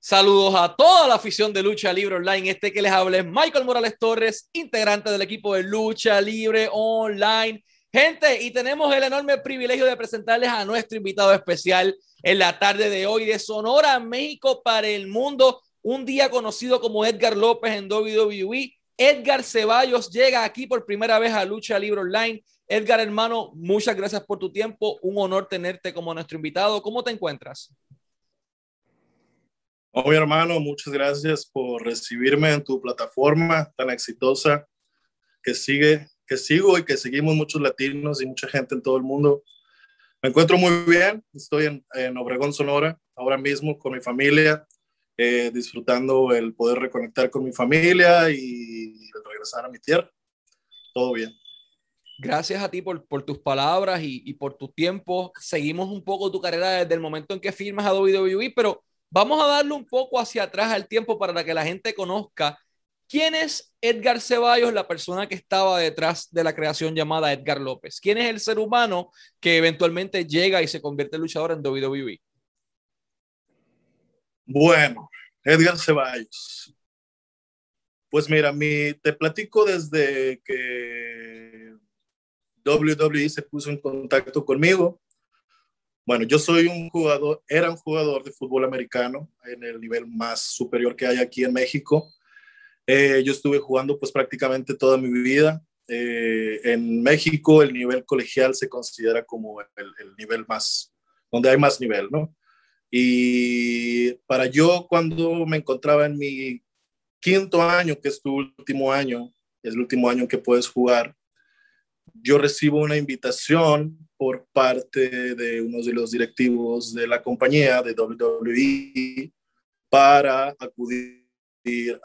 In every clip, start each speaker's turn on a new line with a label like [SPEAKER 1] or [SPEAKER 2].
[SPEAKER 1] Saludos a toda la afición de Lucha Libre Online. Este que les habla es Michael Morales Torres, integrante del equipo de Lucha Libre Online. Gente, y tenemos el enorme privilegio de presentarles a nuestro invitado especial en la tarde de hoy de Sonora, México para el mundo. Un día conocido como Edgar López en WWE. Edgar Ceballos llega aquí por primera vez a Lucha Libre Online. Edgar, hermano, muchas gracias por tu tiempo. Un honor tenerte como nuestro invitado. ¿Cómo te encuentras?
[SPEAKER 2] Oh, hermano, muchas gracias por recibirme en tu plataforma tan exitosa que sigue, que sigo y que seguimos muchos latinos y mucha gente en todo el mundo. Me encuentro muy bien, estoy en, Obregón, Sonora, ahora mismo con mi familia, eh, disfrutando el poder reconectar con mi familia y regresar a mi tierra. Todo bien.
[SPEAKER 1] Gracias a ti por, por tus palabras y, y, por tu tiempo. Seguimos un poco tu carrera desde el momento en que firmas a WWE, pero Vamos a darle un poco hacia atrás al tiempo para que la gente conozca quién es Edgar Ceballos, la persona que estaba detrás de la creación llamada Edgar López. ¿Quién es el ser humano que eventualmente llega y se convierte luchador en WWE?
[SPEAKER 2] Bueno, Edgar Ceballos. Pues mira, mi, te platico desde que WWE se puso en contacto conmigo. Bueno, yo soy un jugador, era un jugador de fútbol americano en el nivel más superior que hay aquí en México. Eh, yo estuve jugando pues prácticamente toda mi vida. Eh, en México el nivel colegial se considera como el, el, nivel más, donde hay más nivel, ¿no? Y para yo cuando me encontraba en mi quinto año, que es tu último año, es el último año que puedes jugar, yo recibo una invitación por parte de uno de los directivos de la compañía de WWE para acudir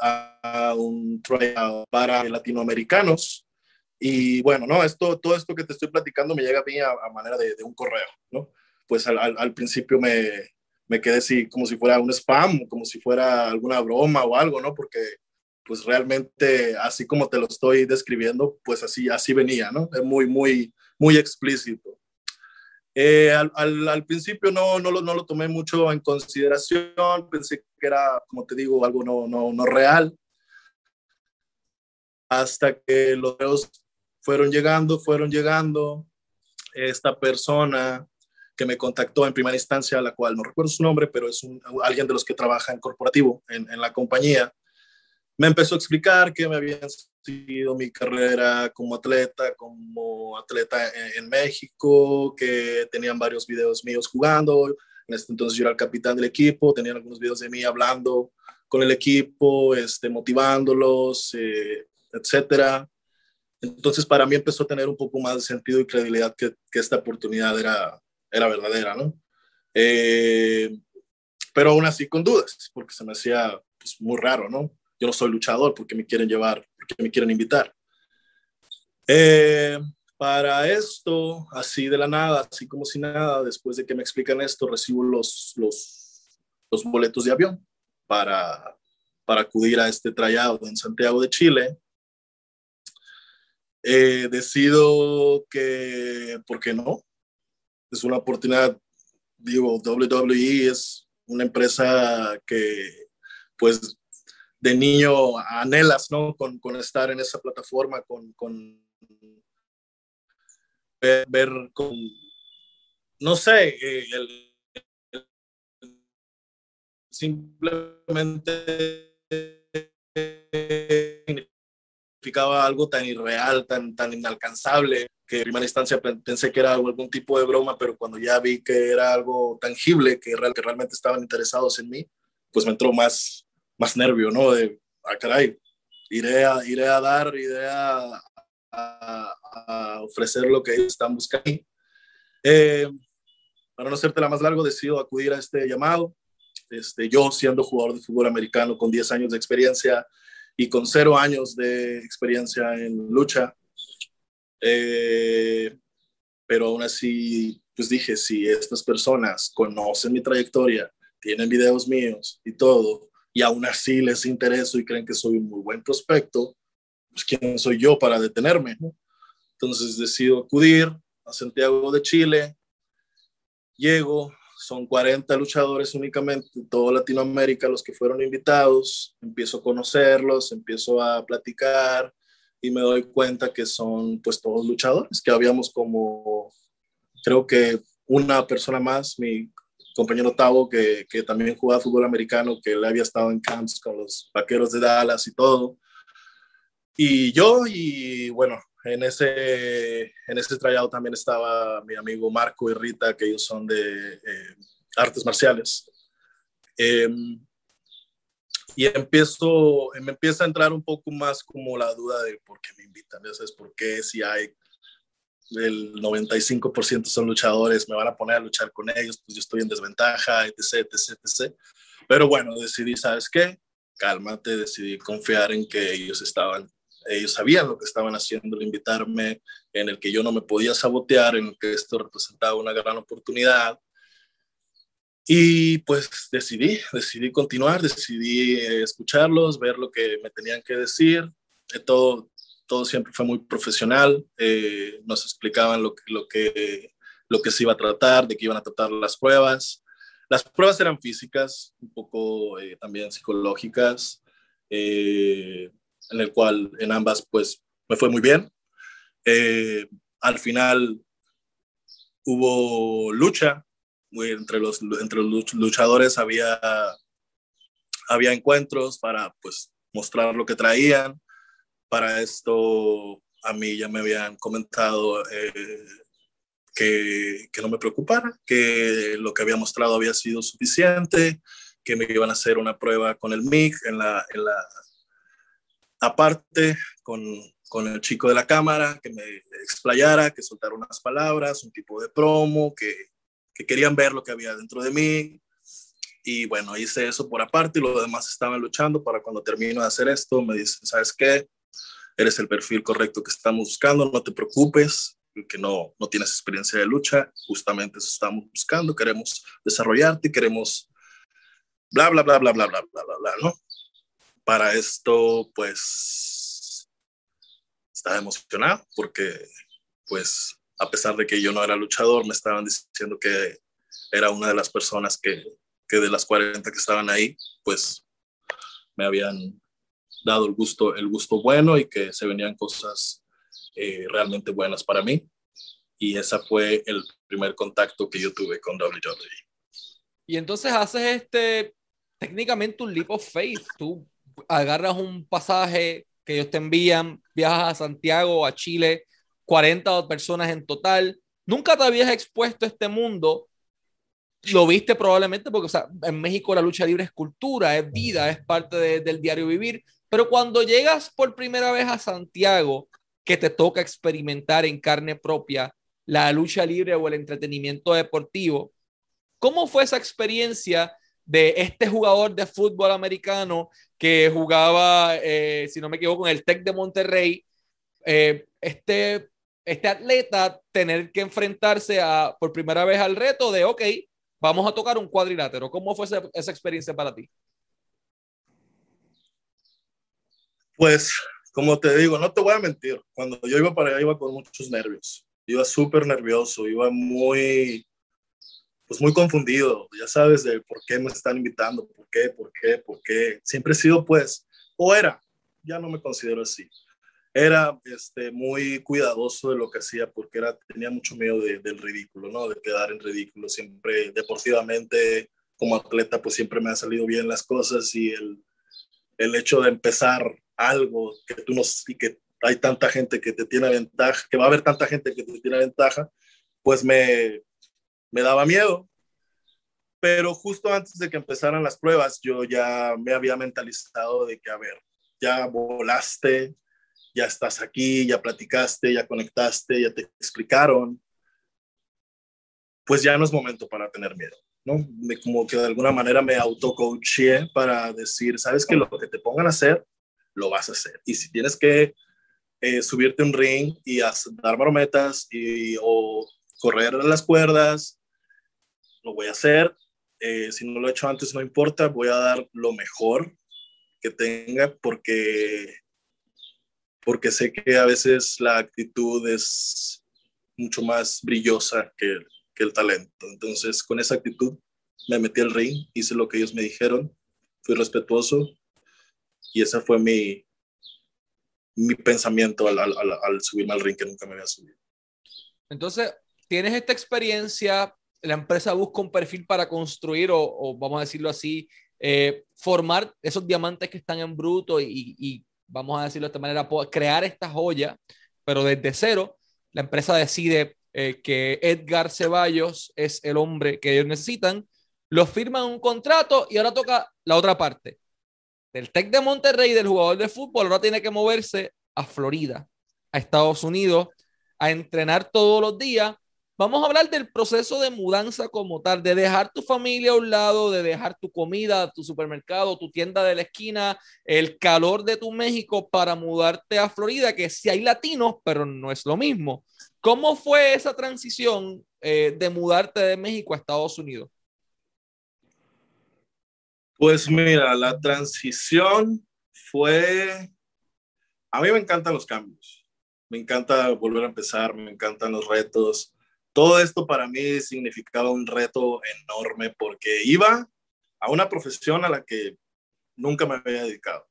[SPEAKER 2] a un tryout para latinoamericanos. Y bueno, no, esto, todo esto que te estoy platicando me llega a mí a, manera de, un correo, ¿no? Pues al, al, principio me, me quedé así como si fuera un spam, como si fuera alguna broma o algo, ¿no? Porque pues realmente así como te lo estoy describiendo, pues así, así venía, ¿no? Es muy, muy, muy explícito. Eh, al, al, principio no, no, lo, no lo tomé mucho en consideración, pensé que era, como te digo, algo no, no, no real, hasta que los videos fueron llegando, fueron llegando, esta persona que me contactó en primera instancia, la cual no recuerdo su nombre, pero es alguien de los que trabaja en corporativo en, en la compañía, me empezó a explicar que me había sido mi carrera como atleta, como atleta en, México, que tenían varios videos míos jugando. En este entonces yo era el capitán del equipo, tenían algunos videos de mí hablando con el equipo, este, motivándolos, eh, etcétera. Entonces para mí empezó a tener un poco más de sentido y credibilidad que, que esta oportunidad era, era verdadera, ¿no? Eh, pero aún así con dudas, porque se me hacía pues, muy raro, ¿no? Yo no soy luchador porque me quieren llevar, porque me quieren invitar. Eh, para esto, así de la nada, así como si nada, después de que me explican esto, recibo los, los, los boletos de avión para, para acudir a este trayado en Santiago de Chile. Eh, decido que, ¿por qué no? Es una oportunidad, digo, WWE es una empresa que pues de niño anhelas, ¿no? Con, con estar en esa plataforma, con, con ver, con, no sé, eh, simplemente significaba algo tan irreal, tan, tan inalcanzable, que en primera instancia pensé que era algún tipo de broma, pero cuando ya vi que era algo tangible, que, que realmente estaban interesados en mí, pues me entró más, más nervio, ¿no? De, ah, caray, iré a, iré a dar, iré a, a, ofrecer lo que están buscando. Eh, para no hacerte la más largo, decido acudir a este llamado. Este, yo siendo jugador de fútbol americano con 10 años de experiencia y con 0 años de experiencia en lucha, eh, pero aún así, pues dije, si estas personas conocen mi trayectoria, tienen videos míos y todo, y aún así les intereso y creen que soy un muy buen prospecto, pues quién soy yo para detenerme. Entonces decido acudir a Santiago de Chile, llego, son 40 luchadores únicamente de toda Latinoamérica los que fueron invitados, empiezo a conocerlos, empiezo a platicar y me doy cuenta que son pues todos luchadores, que habíamos como, creo que una persona más, mi compañero Tavo, que, que también jugaba fútbol americano, que él había estado en camps con los vaqueros de Dallas y todo. Y yo, y bueno, en ese, en ese trayado también estaba mi amigo Marco y Rita, que ellos son de eh, artes marciales. Em, y empiezo, me empieza a entrar un poco más como la duda de por qué me invitan, ¿sabes? ¿Por qué si hay el 95% son luchadores, me van a poner a luchar con ellos, pues yo estoy en desventaja, etc, etc, etc. Pero bueno, decidí, ¿sabes qué? Cálmate, decidí confiar en que ellos estaban, ellos sabían lo que estaban haciendo al invitarme, en el que yo no me podía sabotear, en el que esto representaba una gran oportunidad. Y pues decidí, decidí continuar, decidí eh, escucharlos, ver lo que me tenían que decir. Todo, todo siempre fue muy profesional, eh, nos explicaban lo lo, que, lo que se iba a tratar, de qué iban a tratar las pruebas. Las pruebas eran físicas, un poco eh, también psicológicas, eh, en el cual en ambas pues me fue muy bien. al final hubo lucha, entre los, entre los luchadores había, había encuentros para pues mostrar lo que traían para esto a mí ya me habían comentado eh, que, que, no me preocupara, que lo que había mostrado había sido suficiente, que me iban a hacer una prueba con el MIG en la, en la aparte con, con el chico de la cámara, que me explayara, que soltara unas palabras, un tipo de promo, que, que querían ver lo que había dentro de mí. Y bueno, hice eso por aparte y los demás estaban luchando para cuando termino de hacer esto, me dicen, ¿sabes qué? Eres el perfil correcto que estamos buscando, no te preocupes, que no, no tienes experiencia de lucha, justamente eso estamos buscando, queremos desarrollarte, queremos bla, bla, bla, bla, bla, bla, bla, bla, bla, ¿no? Para esto, pues, estaba emocionado porque, pues, a pesar de que yo no era luchador, me estaban diciendo que era una de las personas que, que de las 40 que estaban ahí, pues, me habían dado el gusto, el gusto bueno y que se venían cosas eh, realmente buenas para mí. Y ese fue el primer contacto que yo tuve con WWE.
[SPEAKER 1] Y entonces haces este, técnicamente un leap of faith. Tú agarras un pasaje que ellos te envían, viajas a Santiago, a Chile, 40 personas en total. Nunca te habías expuesto a este mundo. Lo viste probablemente porque o sea, en México la lucha libre es cultura, es vida, es parte del diario vivir. Pero cuando llegas por primera vez a Santiago, que te toca experimentar en carne propia la lucha libre o el entretenimiento deportivo, ¿cómo fue esa experiencia de este jugador de fútbol americano que jugaba, eh, si no me equivoco, en el TEC de Monterrey? Eh, este, este atleta tener que enfrentarse a, por primera vez al reto de, ok, vamos a tocar un cuadrilátero. ¿Cómo fue esa, esa experiencia para ti?
[SPEAKER 2] Pues, como te digo, no te voy a mentir, cuando yo iba para allá iba con muchos nervios, iba súper nervioso, iba muy, pues muy confundido, ya sabes de por qué me están invitando, por qué, por qué, por qué. Siempre he sido pues, o era, ya no me considero así. Era este, muy cuidadoso de lo que hacía porque era, tenía mucho miedo del ridículo, ¿no? De quedar en ridículo. Siempre deportivamente, como atleta, pues siempre me han salido bien las cosas y el, el hecho de empezar algo que tú no y que hay tanta gente que te tiene ventaja, que va a haber tanta gente que te tiene ventaja, pues me, me daba miedo. Pero justo antes de que empezaran las pruebas, yo ya me había mentalizado de que, a ver, ya volaste, ya estás aquí, ya platicaste, ya conectaste, ya te explicaron, pues ya no es momento para tener miedo, ¿no? Me, como que de alguna manera me auto-coaché para decir, ¿sabes que Lo que te pongan a hacer, lo vas a hacer. Y si tienes que eh, subirte un ring y dar marometas y, o correr las cuerdas, lo voy a hacer. Eh, si no lo he hecho antes, no importa, voy a dar lo mejor que tenga porque, porque sé que a veces la actitud es mucho más brillosa que, que el talento. Entonces, con esa actitud, me metí al ring, hice lo que ellos me dijeron, fui respetuoso y ese fue mi, mi pensamiento al, al, al, subirme al ring que nunca me había subido.
[SPEAKER 1] Entonces, tienes esta experiencia, la empresa busca un perfil para construir o, vamos a decirlo así, eh, formar esos diamantes que están en bruto y, vamos a decirlo de esta manera, crear esta joya, pero desde cero, la empresa decide eh, que Edgar Ceballos es el hombre que ellos necesitan, lo firman un contrato y ahora toca la otra parte. Del Tec de Monterrey, del jugador de fútbol, ahora tiene que moverse a Florida, a Estados Unidos, a entrenar todos los días. Vamos a hablar del proceso de mudanza como tal, de dejar tu familia a un lado, de dejar tu comida, tu supermercado, tu tienda de la esquina, el calor de tu México para mudarte a Florida, que sí hay latinos, pero no es lo mismo. ¿Cómo fue esa transición eh, de mudarte de México a Estados Unidos?
[SPEAKER 2] Pues mira, la transición fue... A mí me encantan los cambios, me encanta volver a empezar, me encantan los retos. Todo esto para mí significaba un reto enorme porque iba a una profesión a la que nunca me había dedicado.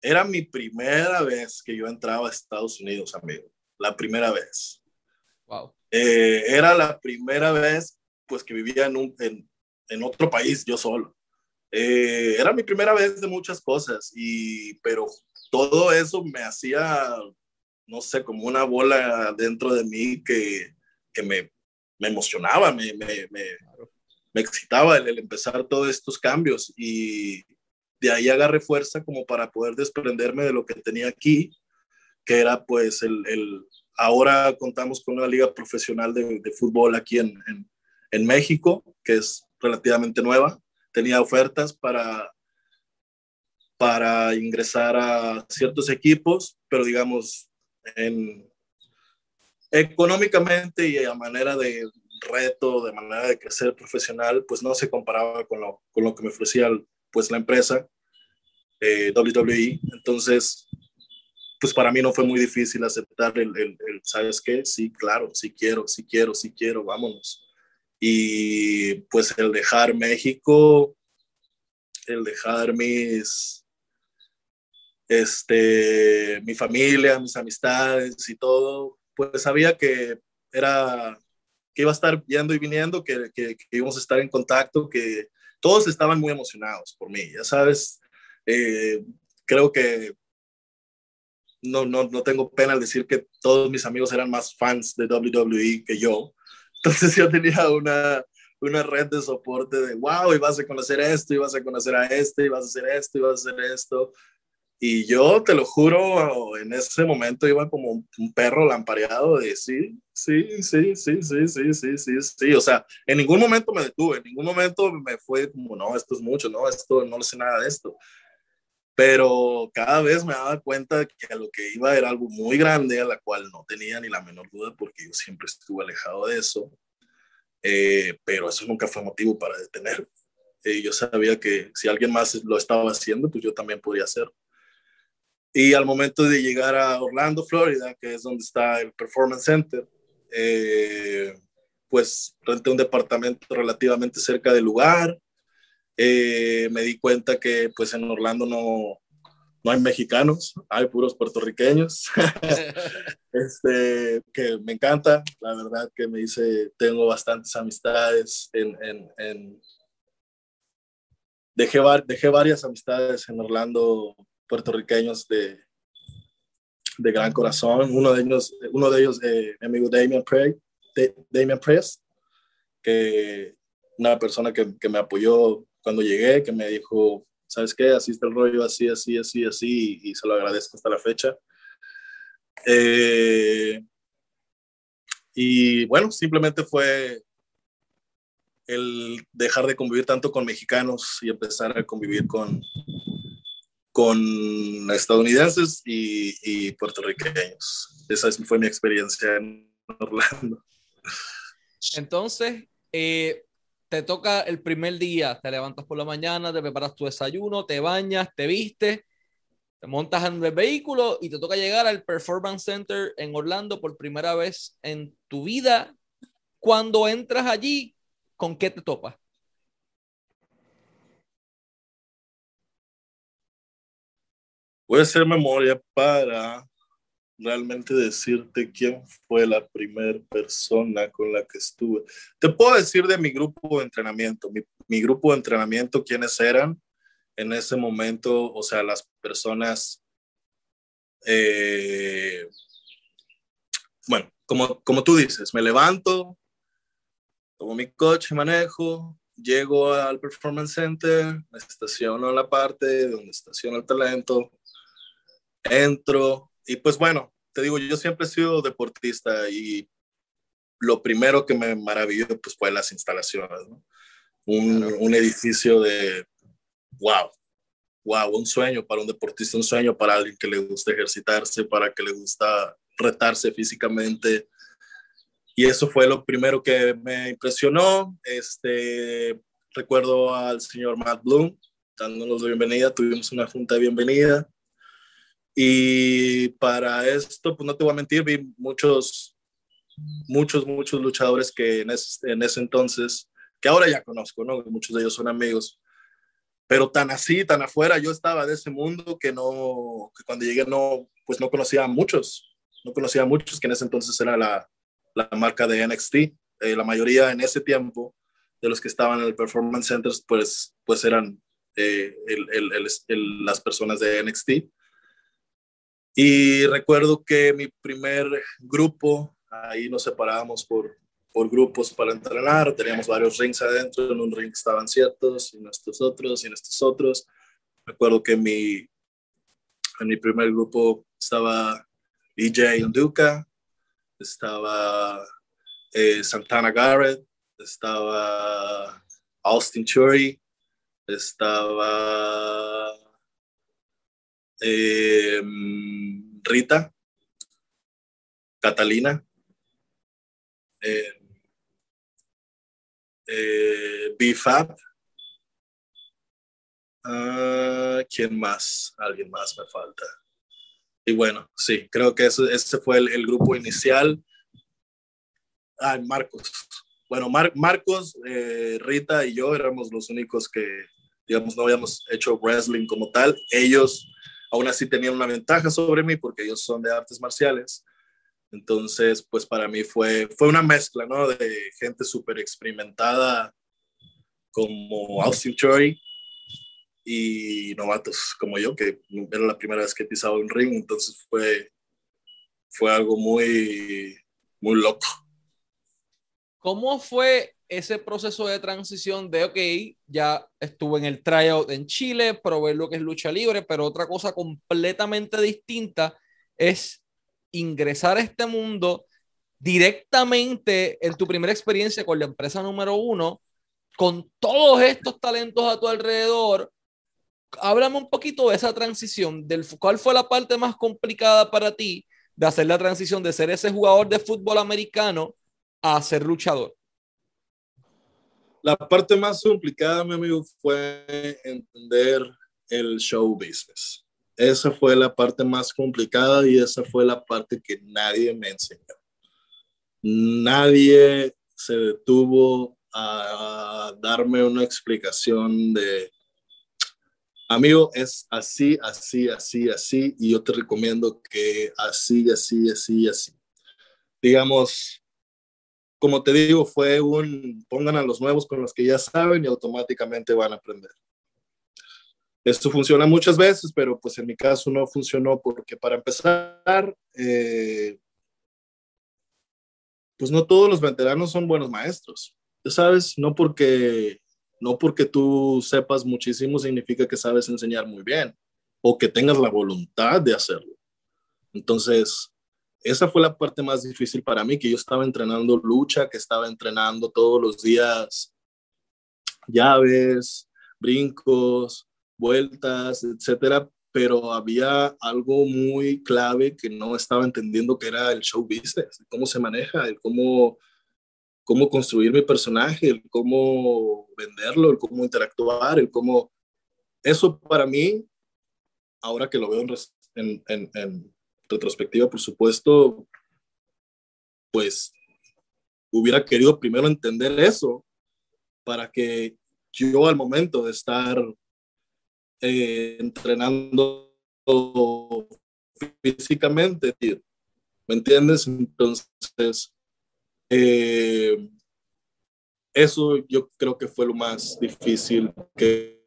[SPEAKER 2] Era mi primera vez que yo entraba a Estados Unidos, amigo. La primera vez.
[SPEAKER 1] Wow.
[SPEAKER 2] Eh, era la primera vez pues que vivía en, un, en, otro país yo solo. Eh, era mi primera vez de muchas cosas, y, pero todo eso me hacía, no sé, como una bola dentro de mí que, que me, me, emocionaba, me, me, me, me excitaba el, el, empezar todos estos cambios y de ahí agarré fuerza como para poder desprenderme de lo que tenía aquí, que era pues el, el Ahora contamos con una liga profesional de, fútbol aquí en, en, México, que es relativamente nueva. Tenía ofertas para, para ingresar a ciertos equipos, pero digamos, en, económicamente y a manera de reto, de manera de crecer profesional, pues no se comparaba con lo, con lo que me ofrecía pues la empresa eh, WWE. Entonces, pues para mí no fue muy difícil aceptar el, el, ¿sabes qué? Sí, claro, sí quiero, sí quiero, sí quiero, vámonos. Y pues el dejar México, el dejar mis, este, mi familia, mis amistades y todo, pues sabía que era, que iba a estar yendo y viniendo, que, que, íbamos a estar en contacto, que todos estaban muy emocionados por mí, ya sabes, eh, creo que no, no, no tengo pena al decir que todos mis amigos eran más fans de WWE que yo. Entonces yo tenía una, una red de soporte de, wow, y vas a conocer esto, y vas a conocer a este, y vas a hacer esto, y vas a hacer esto. Y yo te lo juro, en ese momento iba como un perro lampareado de sí, sí, sí, sí, sí, sí, sí, sí, sí. O sea, en ningún momento me detuve, en ningún momento me fue como, no, esto es mucho, no, esto, no sé nada de esto pero cada vez me daba cuenta que a lo que iba era algo muy grande, a la cual no tenía ni la menor duda, porque yo siempre estuve alejado de eso, eh, pero eso nunca fue motivo para detener. Eh, yo sabía que si alguien más lo estaba haciendo, pues yo también podría hacerlo. Y al momento de llegar a Orlando, Florida, que es donde está el Performance Center, eh, pues renté un departamento relativamente cerca del lugar, eh, me di cuenta que pues en Orlando no, no hay mexicanos, hay puros puertorriqueños. este, que me encanta, la verdad que me dice, tengo bastantes amistades en... en, en dejé, dejé varias amistades en Orlando puertorriqueños de, de gran corazón. Uno de ellos, uno de ellos eh, mi amigo Damian, Prey, Damian Press, que una persona que, que me apoyó cuando llegué, que me dijo, ¿sabes qué? Así está el rollo, así, así, así, así, y, se lo agradezco hasta la fecha. Eh, y bueno, simplemente fue el dejar de convivir tanto con mexicanos y empezar a convivir con, con estadounidenses y, y puertorriqueños. Esa fue mi experiencia en Orlando.
[SPEAKER 1] Entonces, eh, te toca el primer día, te levantas por la mañana, te preparas tu desayuno, te bañas, te vistes, te montas en el vehículo y te toca llegar al Performance Center en Orlando por primera vez en tu vida. Cuando entras allí, ¿con qué te topas?
[SPEAKER 2] Voy a hacer memoria para realmente decirte quién fue la primera persona con la que estuve. Te puedo decir de mi grupo de entrenamiento, mi, mi, grupo de entrenamiento, quiénes eran en ese momento, o sea, las personas, eh, bueno, como, como tú dices, me levanto, tomo mi coche, manejo, llego al Performance Center, me estaciono en la parte donde estaciona el talento, entro y pues bueno, te digo, yo siempre he sido deportista y lo primero que me maravilló pues fue las instalaciones, ¿no? un, un, edificio de wow, wow, un sueño para un deportista, un sueño para alguien que le gusta ejercitarse, para que le gusta retarse físicamente. Y eso fue lo primero que me impresionó. Este, recuerdo al señor Matt Bloom dándonos la bienvenida, tuvimos una junta de bienvenida y para esto, pues no te voy a mentir, vi muchos, muchos, muchos luchadores que en ese, en ese entonces, que ahora ya conozco, ¿no? Muchos de ellos son amigos, pero tan así, tan afuera, yo estaba de ese mundo que no, que cuando llegué no, pues no conocía a muchos, no conocía a muchos, que en ese entonces era la, la marca de NXT. Eh, la mayoría en ese tiempo de los que estaban en el Performance Centers, pues, pues eran eh, el, el, el, las personas de NXT. Y recuerdo que mi primer grupo, ahí nos separábamos por, por grupos para entrenar, teníamos varios rings adentro, en un ring estaban ciertos, y en estos otros, y en otros. Recuerdo que mi, en mi primer grupo estaba EJ Duca, estaba eh, Santana Garrett, estaba Austin Churi, estaba eh, Rita, Catalina, eh, eh, BFAP. Uh, ¿Quién más? Alguien más me falta. Y bueno, sí, creo que ese, fue el, grupo inicial. Ay, Marcos. Bueno, Mar Marcos, eh, Rita y yo éramos los únicos que, digamos, no habíamos hecho wrestling como tal. Ellos aún así tenían una ventaja sobre mí porque ellos son de artes marciales. Entonces, pues para mí fue, fue una mezcla, ¿no? De gente súper experimentada como Austin Choi y novatos como yo, que era la primera vez que he pisado un ring, entonces fue, fue algo muy, muy loco.
[SPEAKER 1] ¿Cómo fue ese proceso de transición de, ok, ya estuve en el tryout en Chile, probé lo que es lucha libre, pero otra cosa completamente distinta es ingresar a este mundo directamente en tu primera experiencia con la empresa número uno, con todos estos talentos a tu alrededor. Háblame un poquito de esa transición, del cuál fue la parte más complicada para ti de hacer la transición de ser ese jugador de fútbol americano a ser luchador.
[SPEAKER 2] La parte más complicada, mi amigo, fue entender el show business. Esa fue la parte más complicada y esa fue la parte que nadie me enseñó. Nadie se detuvo a darme una explicación de, amigo, es así, así, así, así, y yo te recomiendo que así, así, así, así. Digamos, como te digo, fue un pongan a los nuevos con los que ya saben y automáticamente van a aprender. Esto funciona muchas veces, pero pues en mi caso no funcionó porque para empezar, eh, pues no todos los veteranos son buenos maestros. Ya sabes, no porque, no porque tú sepas muchísimo significa que sabes enseñar muy bien o que tengas la voluntad de hacerlo. Entonces, esa fue la parte más difícil para mí, que yo estaba entrenando lucha, que estaba entrenando todos los días llaves, brincos, vueltas, etcétera, pero había algo muy clave que no estaba entendiendo que era el show business, cómo se maneja, el cómo, cómo construir mi personaje, el cómo venderlo, el cómo interactuar, el cómo... Eso para mí, ahora que lo veo en, en, en retrospectiva, por supuesto, pues hubiera querido primero entender eso para que yo al momento de estar eh, entrenando físicamente, ¿me entiendes? Entonces, eh, eso yo creo que fue lo más difícil que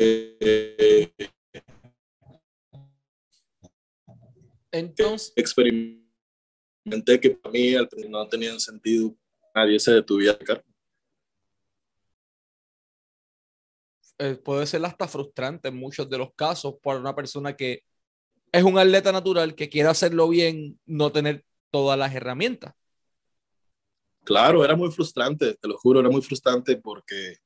[SPEAKER 1] entonces
[SPEAKER 2] experimenté que para mí no tenía sentido nadie se detuviera
[SPEAKER 1] eh, puede ser hasta frustrante en muchos de los casos para una persona que es un atleta natural que quiere hacerlo bien, no tener todas las herramientas.
[SPEAKER 2] Claro, era muy frustrante, te lo juro, era muy frustrante porque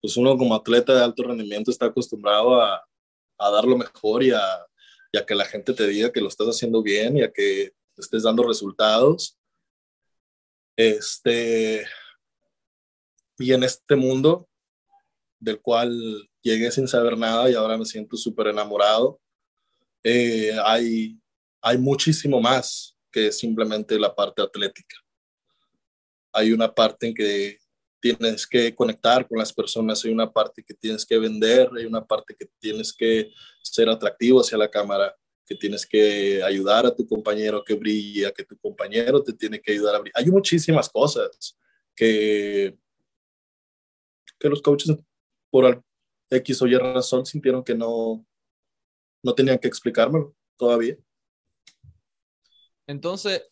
[SPEAKER 2] pues uno como atleta de alto rendimiento está acostumbrado a, a dar lo mejor y a, y a, que la gente te diga que lo estás haciendo bien y a que estés dando resultados. Este, y en este mundo del cual llegué sin saber nada y ahora me siento súper enamorado, eh, hay, hay muchísimo más que simplemente la parte atlética. Hay una parte en que tienes que conectar con las personas, hay una parte que tienes que vender, hay una parte que tienes que ser atractivo hacia la cámara, que tienes que ayudar a tu compañero que brille, que tu compañero te tiene que ayudar a brillar. Hay muchísimas cosas que, que los coaches por X o Y razón sintieron que no, no tenían que explicármelo todavía.
[SPEAKER 1] Entonces,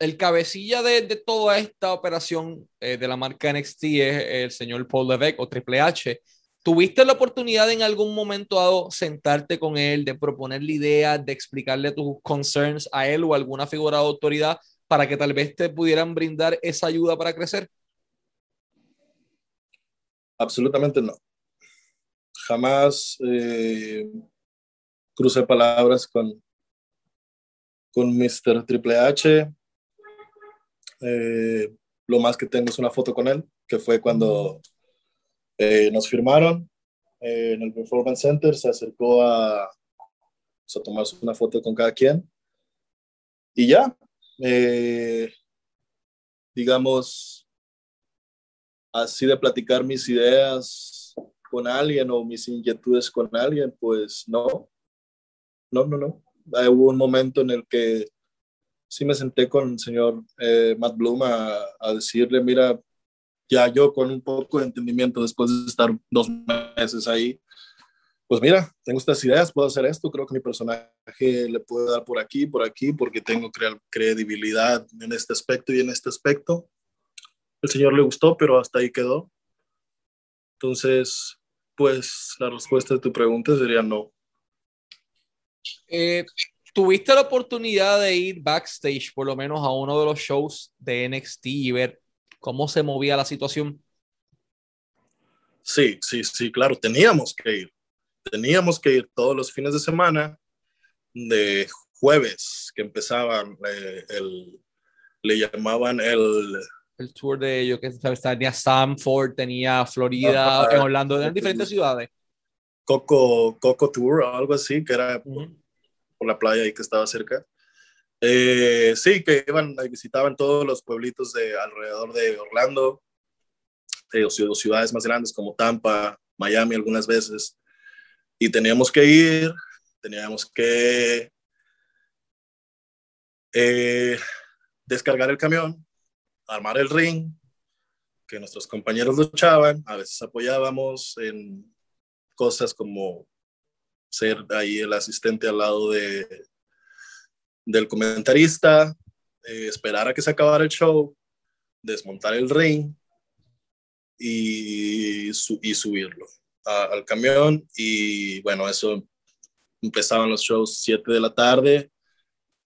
[SPEAKER 1] el cabecilla de, de toda esta operación eh, de la marca NXT es el señor Paul Levesque o Triple H. ¿Tuviste la oportunidad en algún momento dado sentarte con él, de proponerle ideas, de explicarle tus concerns a él o a alguna figura de autoridad para que tal vez te pudieran brindar esa ayuda para crecer?
[SPEAKER 2] Absolutamente no. Jamás eh, crucé palabras con, con Mr. Triple H. Eh, lo más que tengo es una foto con él, que fue cuando eh, nos firmaron eh, en el Performance Center, se acercó a, pues, a tomarse una foto con cada quien. Y ya, digamos, así de platicar mis ideas con alguien o mis inquietudes con alguien, pues no, no, no, no. hubo un momento en el que sí me senté con el señor eh, Matt Bloom a, a, decirle, mira, ya yo con un poco de entendimiento después de estar dos meses ahí, pues mira, tengo estas ideas, puedo hacer esto, creo que mi personaje le puede dar por aquí, por aquí, porque tengo credibilidad en este aspecto y en este aspecto. El señor le gustó, pero hasta ahí quedó. Entonces, pues la respuesta de tu pregunta sería no.
[SPEAKER 1] Eh, ¿Tuviste la oportunidad de ir backstage, por lo menos a uno de los shows de NXT y ver cómo se movía la situación?
[SPEAKER 2] Sí, sí, sí, claro, teníamos que ir. Teníamos que ir todos los fines de semana, de jueves, que empezaban, eh, el, le llamaban el...
[SPEAKER 1] El tour de ellos, que tenía Stanford, tenía Florida, en Orlando, en diferentes ciudades.
[SPEAKER 2] Coco, Coco Tour o algo así, que era por la playa ahí que estaba cerca. Eh, sí, que iban, visitaban todos los pueblitos de alrededor de Orlando, eh, ciudades más grandes como Tampa, Miami algunas veces. Y teníamos que ir, teníamos que eh, descargar el camión, armar el ring, que nuestros compañeros luchaban, a veces apoyábamos en cosas como ser ahí el asistente al lado de, del comentarista, eh, esperar a que se acabara el show, desmontar el ring y, y subirlo al camión. Y bueno, eso empezaban los shows 7 de la tarde.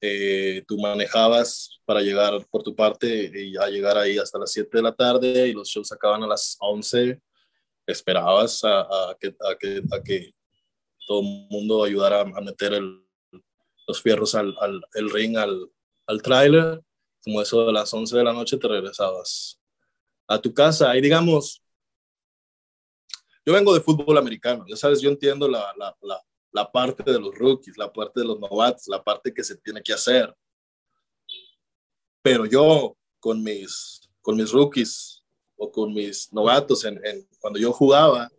[SPEAKER 2] Eh, tú manejabas para llegar por tu parte y a llegar ahí hasta las 7 de la tarde y los shows acaban a las 11. Esperabas a, que, a, a que todo el mundo ayudara a meter los fierros al, el ring, al, al tráiler. Como eso de las 11 de la noche te regresabas a tu casa. Y digamos, yo vengo de fútbol americano, ya sabes, yo entiendo la, la, la, la parte de los rookies, la parte de los novatos, la parte que se tiene que hacer. Pero yo, con mis con mis rookies o con mis novatos en, cuando yo jugaba,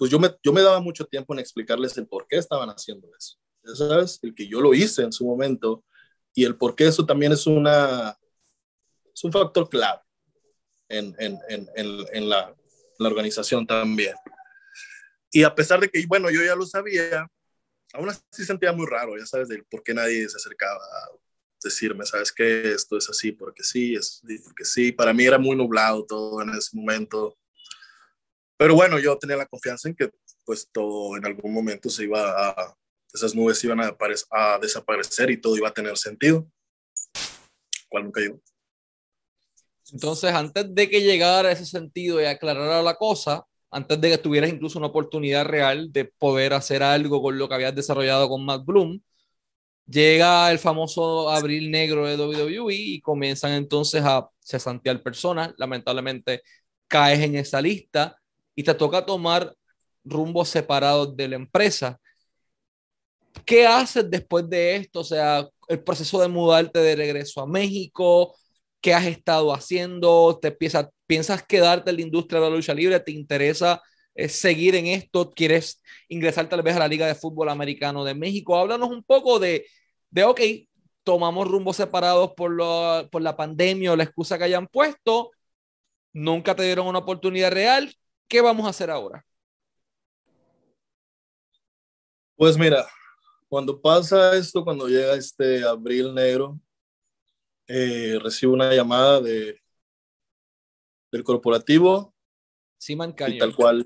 [SPEAKER 2] pues yo me, yo me daba mucho tiempo en explicarles el por qué estaban haciendo eso. ¿Sabes? El que yo lo hice en su momento y el por qué eso también es, una, es un factor clave en, en, en, en la, la organización también. Y a pesar de que, bueno, yo ya lo sabía, aún así sentía muy raro, ya sabes, de por qué nadie se acercaba a decirme, sabes qué, esto es así porque sí, es porque sí. Para mí era muy nublado todo en ese momento. Pero bueno, yo tenía la confianza en que pues todo en algún momento se iba esas nubes iban a, desaparecer y todo iba a tener sentido. ¿Cuál nunca llegó.
[SPEAKER 1] Entonces, antes de que llegara ese sentido y aclarara la cosa, antes de que tuvieras incluso una oportunidad real de poder hacer algo con lo que habías desarrollado con Matt Bloom, llega el famoso abril negro de WWE y comienzan entonces a cesantear personas. Lamentablemente caes en esa lista y te toca tomar rumbos separados de la empresa. ¿Qué haces después de esto? O sea, el proceso de mudarte de regreso a México, ¿qué has estado haciendo? ¿Te piensas, quedarte en la industria de la lucha libre? ¿Te interesa eh, seguir en esto? ¿Quieres ingresar tal vez a la Liga de Fútbol Americano de México? Háblanos un poco de, de ok, tomamos rumbos separados por, por la pandemia o la excusa que hayan puesto, nunca te dieron una oportunidad real, ¿qué vamos a hacer ahora?
[SPEAKER 2] Pues mira, cuando pasa esto, cuando llega este abril negro, eh, recibo una llamada de, del corporativo y tal cual,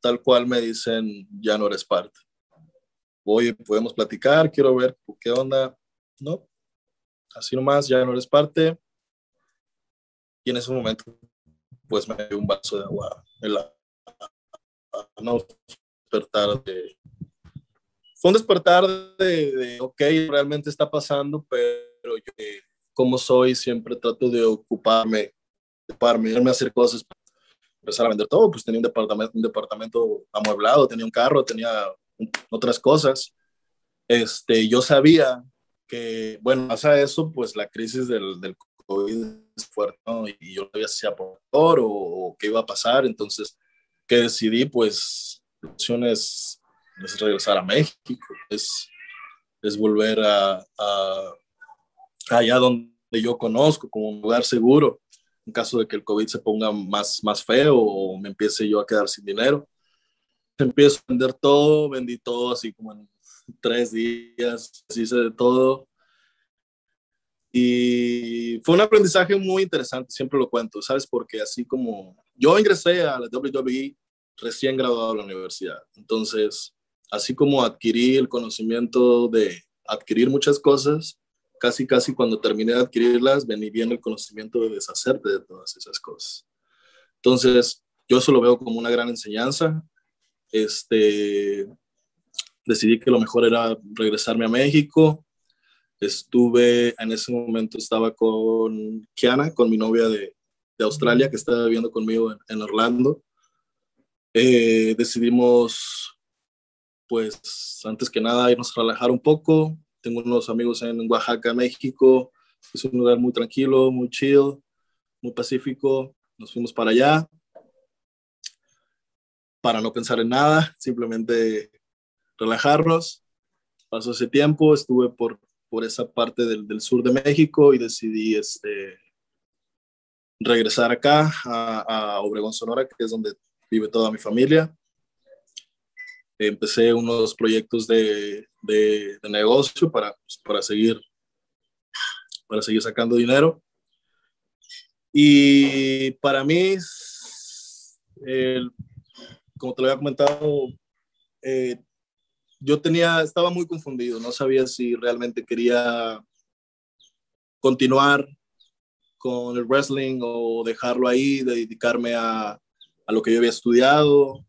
[SPEAKER 2] tal cual me dicen, ya no eres parte. Oye, podemos platicar, quiero ver qué onda. No, así nomás, ya no eres parte. Y en ese momento, pues me dio un vaso de agua la, no despertar de, fue un despertar de, de, ok, realmente está pasando, pero yo, como soy, siempre trato de ocuparme, ocuparme, irme a hacer cosas, empezar a vender todo, pues tenía un departamento, un departamento amueblado, tenía un carro, tenía otras cosas. Este, yo sabía que, bueno, pasa eso, pues la crisis del, del COVID fuerte, ¿no? Y yo no sabía si por o, o qué iba a pasar, entonces, que decidí, pues, la opción es, es regresar a México, es, es volver a, a allá donde yo conozco, como un lugar seguro, en caso de que el COVID se ponga más, más feo o me empiece yo a quedar sin dinero. Empiezo a vender todo, vendí todo así como en tres días, hice de todo. Y fue un aprendizaje muy interesante, siempre lo cuento, ¿sabes? Porque así como yo ingresé a la WWE recién graduado de la universidad, entonces, así como adquirí el conocimiento de adquirir muchas cosas, casi, casi cuando terminé de adquirirlas, vení bien el conocimiento de deshacerte de todas esas cosas. Entonces, yo eso lo veo como una gran enseñanza. Este, decidí que lo mejor era regresarme a México. Estuve, en ese momento estaba con Kiana, con mi novia de, de Australia, que estaba viviendo conmigo en, Orlando. Eh, decidimos, pues, antes que nada, irnos a relajar un poco, tengo unos amigos en Oaxaca, México. Es un lugar muy tranquilo, muy chill, muy pacífico. Nos fuimos para allá para no pensar en nada, simplemente relajarnos. Pasó ese tiempo, estuve por, por esa parte del, del sur de México y decidí este, regresar acá a, a Obregón, Sonora, que es donde vive toda mi familia empecé unos proyectos de, de, negocio para, pues, para, seguir, para seguir sacando dinero. Y para mí, como te lo había comentado, eh, yo tenía, estaba muy confundido, no sabía si realmente quería continuar con el wrestling o dejarlo ahí, dedicarme a, a lo que yo había estudiado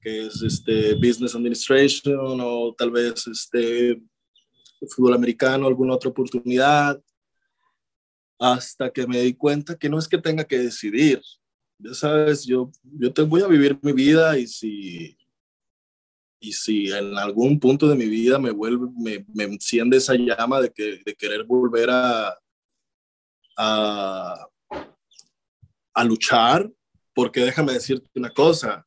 [SPEAKER 2] que es este Business Administration o tal vez este fútbol americano, alguna otra oportunidad, hasta que me di cuenta que no es que tenga que decidir. Ya sabes, yo, yo te voy a vivir mi vida y si, y si en algún punto de mi vida me vuelve, me, me enciende esa llama de, que, de querer volver a, a, a luchar, porque déjame decirte una cosa,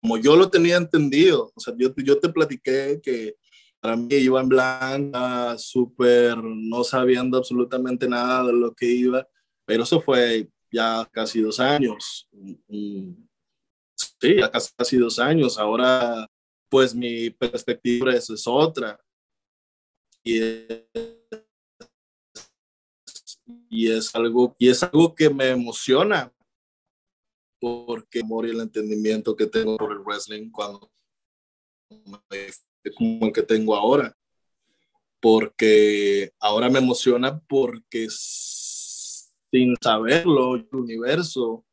[SPEAKER 2] como yo lo tenía entendido, o sea, yo, yo te platiqué que para mí iba en blanca, súper, no sabiendo absolutamente nada de lo que iba, pero eso fue ya casi dos años. Sí, casi dos años. Ahora, pues mi perspectiva es, es otra. Y es, y es, algo, y es algo que me emociona porque amor y el entendimiento que tengo por el wrestling cuando como el que tengo ahora porque ahora me emociona porque sin saberlo el universo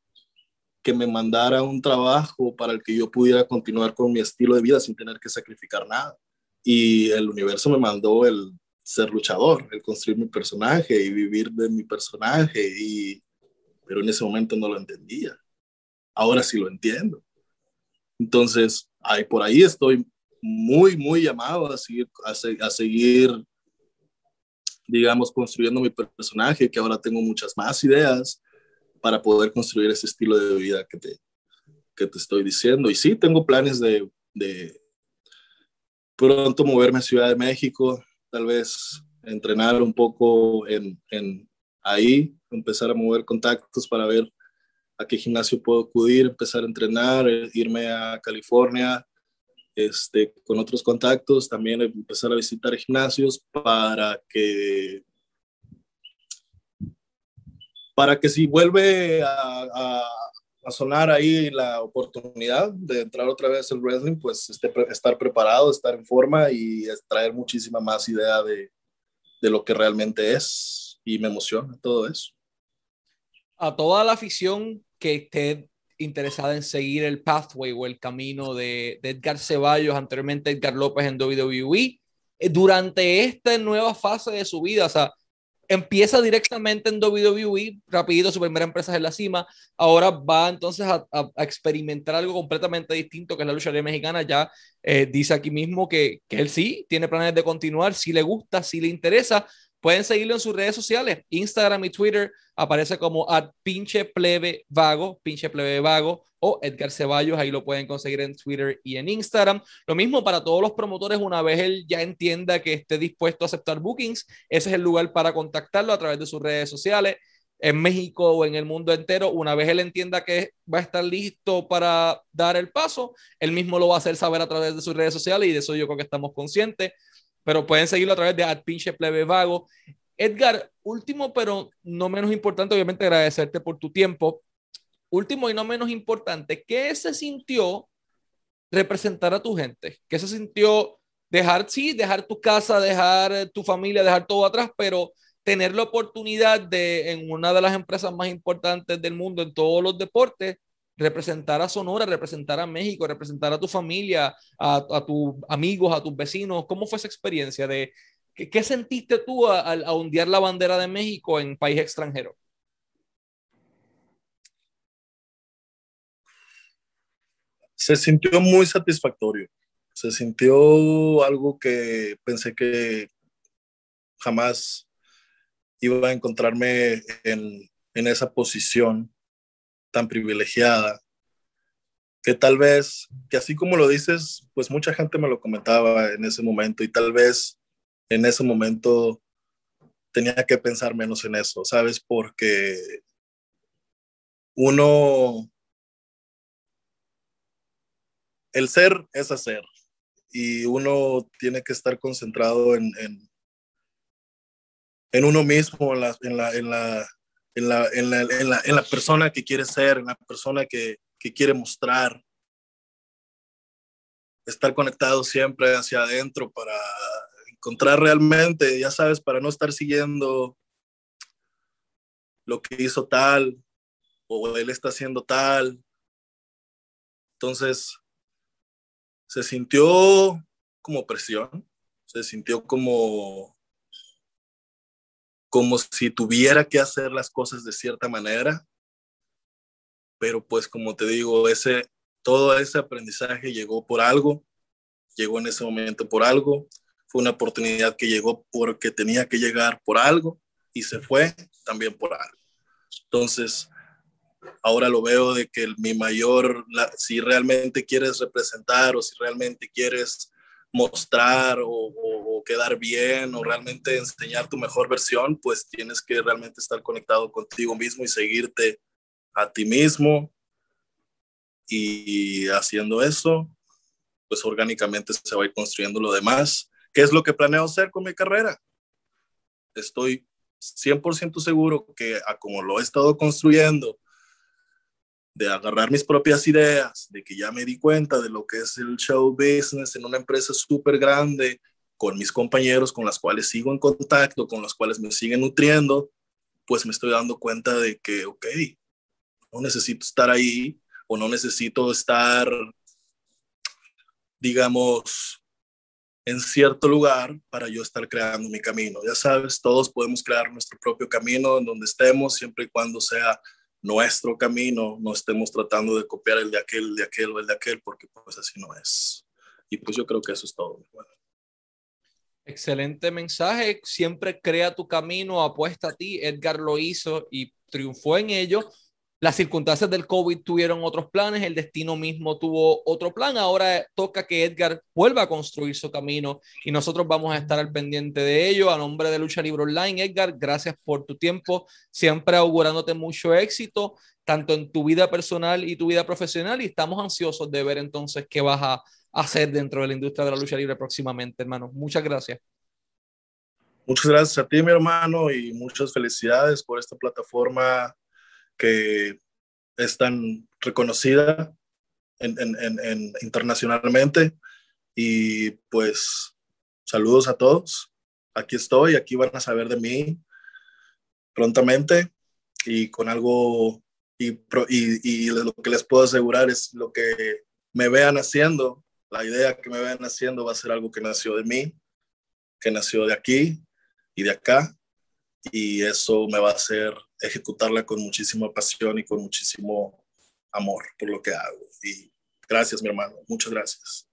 [SPEAKER 2] que me mandara un trabajo para el que yo pudiera continuar con mi estilo de vida sin tener que sacrificar nada y el universo me mandó el ser luchador, el construir mi personaje y vivir de mi personaje y pero en ese momento no lo entendía ahora sí lo entiendo. Entonces, ahí, por ahí estoy muy, muy llamado a seguir, a, seguir, digamos, construyendo mi personaje, que ahora tengo muchas más ideas para poder construir ese estilo de vida que te, que te estoy diciendo. Y sí, tengo planes de, de pronto moverme a Ciudad de México, tal vez entrenar un poco en, en ahí, empezar a mover contactos para ver a qué gimnasio puedo acudir, empezar a entrenar, eh, irme a California, este, con otros contactos, también empezar a visitar gimnasios para que para que si vuelve a, sonar ahí la oportunidad de entrar otra vez al wrestling, pues esté, estar preparado, estar en forma y traer muchísima más idea de, de lo que realmente es y me emociona todo eso.
[SPEAKER 1] A toda la afición que esté interesada en seguir el pathway o el camino de, Edgar Ceballos, anteriormente Edgar López en WWE, eh, durante esta nueva fase de su vida, o sea, empieza directamente en WWE, rapidito, su primera empresa en la cima, ahora va entonces a, experimentar algo completamente distinto que es la lucha libre mexicana, ya eh, dice aquí mismo que, que, él sí tiene planes de continuar, si le gusta, si le interesa, Pueden seguirlo en sus redes sociales, Instagram y Twitter, aparece como at pinche plebe vago, pinche plebe vago, o Edgar Ceballos, ahí lo pueden conseguir en Twitter y en Instagram. Lo mismo para todos los promotores, una vez él ya entienda que esté dispuesto a aceptar bookings, ese es el lugar para contactarlo a través de sus redes sociales en México o en el mundo entero, una vez él entienda que va a estar listo para dar el paso, él mismo lo va a hacer saber a través de sus redes sociales y de eso yo creo que estamos conscientes pero pueden seguirlo a través de at pinche plebe vago. Edgar, último, pero no menos importante, obviamente agradecerte por tu tiempo. Último y no menos importante, ¿qué se sintió representar a tu gente? ¿Qué se sintió dejar, sí, dejar tu casa, dejar tu familia, dejar todo atrás, pero tener la oportunidad de en una de las empresas más importantes del mundo en todos los deportes, representar a Sonora, representar a México, representar a tu familia, a, tus amigos, a tus vecinos. ¿Cómo fue esa experiencia? De, ¿qué, sentiste tú al ondear la bandera de México en país extranjero?
[SPEAKER 2] Se sintió muy satisfactorio. Se sintió algo que pensé que jamás iba a encontrarme en, en esa posición tan privilegiada, que tal vez, que así como lo dices, pues mucha gente me lo comentaba en ese momento y tal vez en ese momento tenía que pensar menos en eso, ¿sabes? Porque uno, el ser es hacer y uno tiene que estar concentrado en, en, en uno mismo, en la, en la, en la en la, en la, en la, en la persona que quiere ser, en la persona que, que quiere mostrar. Estar conectado siempre hacia adentro para encontrar realmente, ya sabes, para no estar siguiendo lo que hizo tal o él está haciendo tal. Entonces, se sintió como presión, se sintió como como si tuviera que hacer las cosas de cierta manera, pero pues como te digo, ese, todo ese aprendizaje llegó por algo, llegó en ese momento por algo, fue una oportunidad que llegó porque tenía que llegar por algo y se fue también por algo. Entonces, ahora lo veo de que mi mayor, si realmente quieres representar o si realmente quieres mostrar o, quedar bien o realmente enseñar tu mejor versión, pues tienes que realmente estar conectado contigo mismo y seguirte a ti mismo. Y haciendo eso, pues orgánicamente se va a ir construyendo lo demás. ¿Qué es lo que planeo hacer con mi carrera? Estoy 100% seguro que a como lo he estado construyendo, de agarrar mis propias ideas, de que ya me di cuenta de lo que es el show business en una empresa súper grande, con mis compañeros con las cuales sigo en contacto, con los cuales me siguen nutriendo, pues me estoy dando cuenta de que, ok, no necesito estar ahí o no necesito estar, digamos, en cierto lugar para yo estar creando mi camino. Ya sabes, todos podemos crear nuestro propio camino en donde estemos, siempre y cuando sea nuestro camino, no estemos tratando de copiar el de aquel, el de aquel o el de aquel, porque pues así no es. Y pues yo creo que eso es todo.
[SPEAKER 1] Excelente mensaje. Siempre crea tu camino, apuesta a ti. Edgar lo hizo y triunfó en ello. Las circunstancias del COVID tuvieron otros planes, el destino mismo tuvo otro plan. Ahora toca que Edgar vuelva a construir su camino y nosotros vamos a estar al pendiente de ello. A nombre de Lucha Libre Online, Edgar, gracias por tu tiempo, siempre augurándote mucho éxito, tanto en tu vida personal y tu vida profesional. Y estamos ansiosos de ver entonces qué vas a hacer dentro de la industria de la lucha libre próximamente, hermano. Muchas gracias.
[SPEAKER 2] Muchas gracias a ti, mi hermano, y muchas felicidades por esta plataforma que es tan reconocida internacionalmente. Y pues saludos a todos. Aquí estoy, aquí van a saber de mí prontamente y con algo y, y, lo que les puedo asegurar es lo que me vean haciendo, la idea que me vean haciendo va a ser algo que nació de mí, que nació de aquí y de acá y eso me va a hacer ejecutarla con muchísima pasión y con muchísimo amor por lo que hago. Y gracias, mi hermano. Muchas gracias.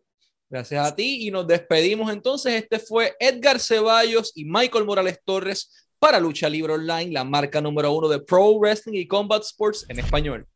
[SPEAKER 1] Gracias a ti y nos despedimos entonces. Este fue Edgar Ceballos y Michael Morales Torres para Lucha Libre Online, la marca número uno de Pro Wrestling y Combat Sports en español.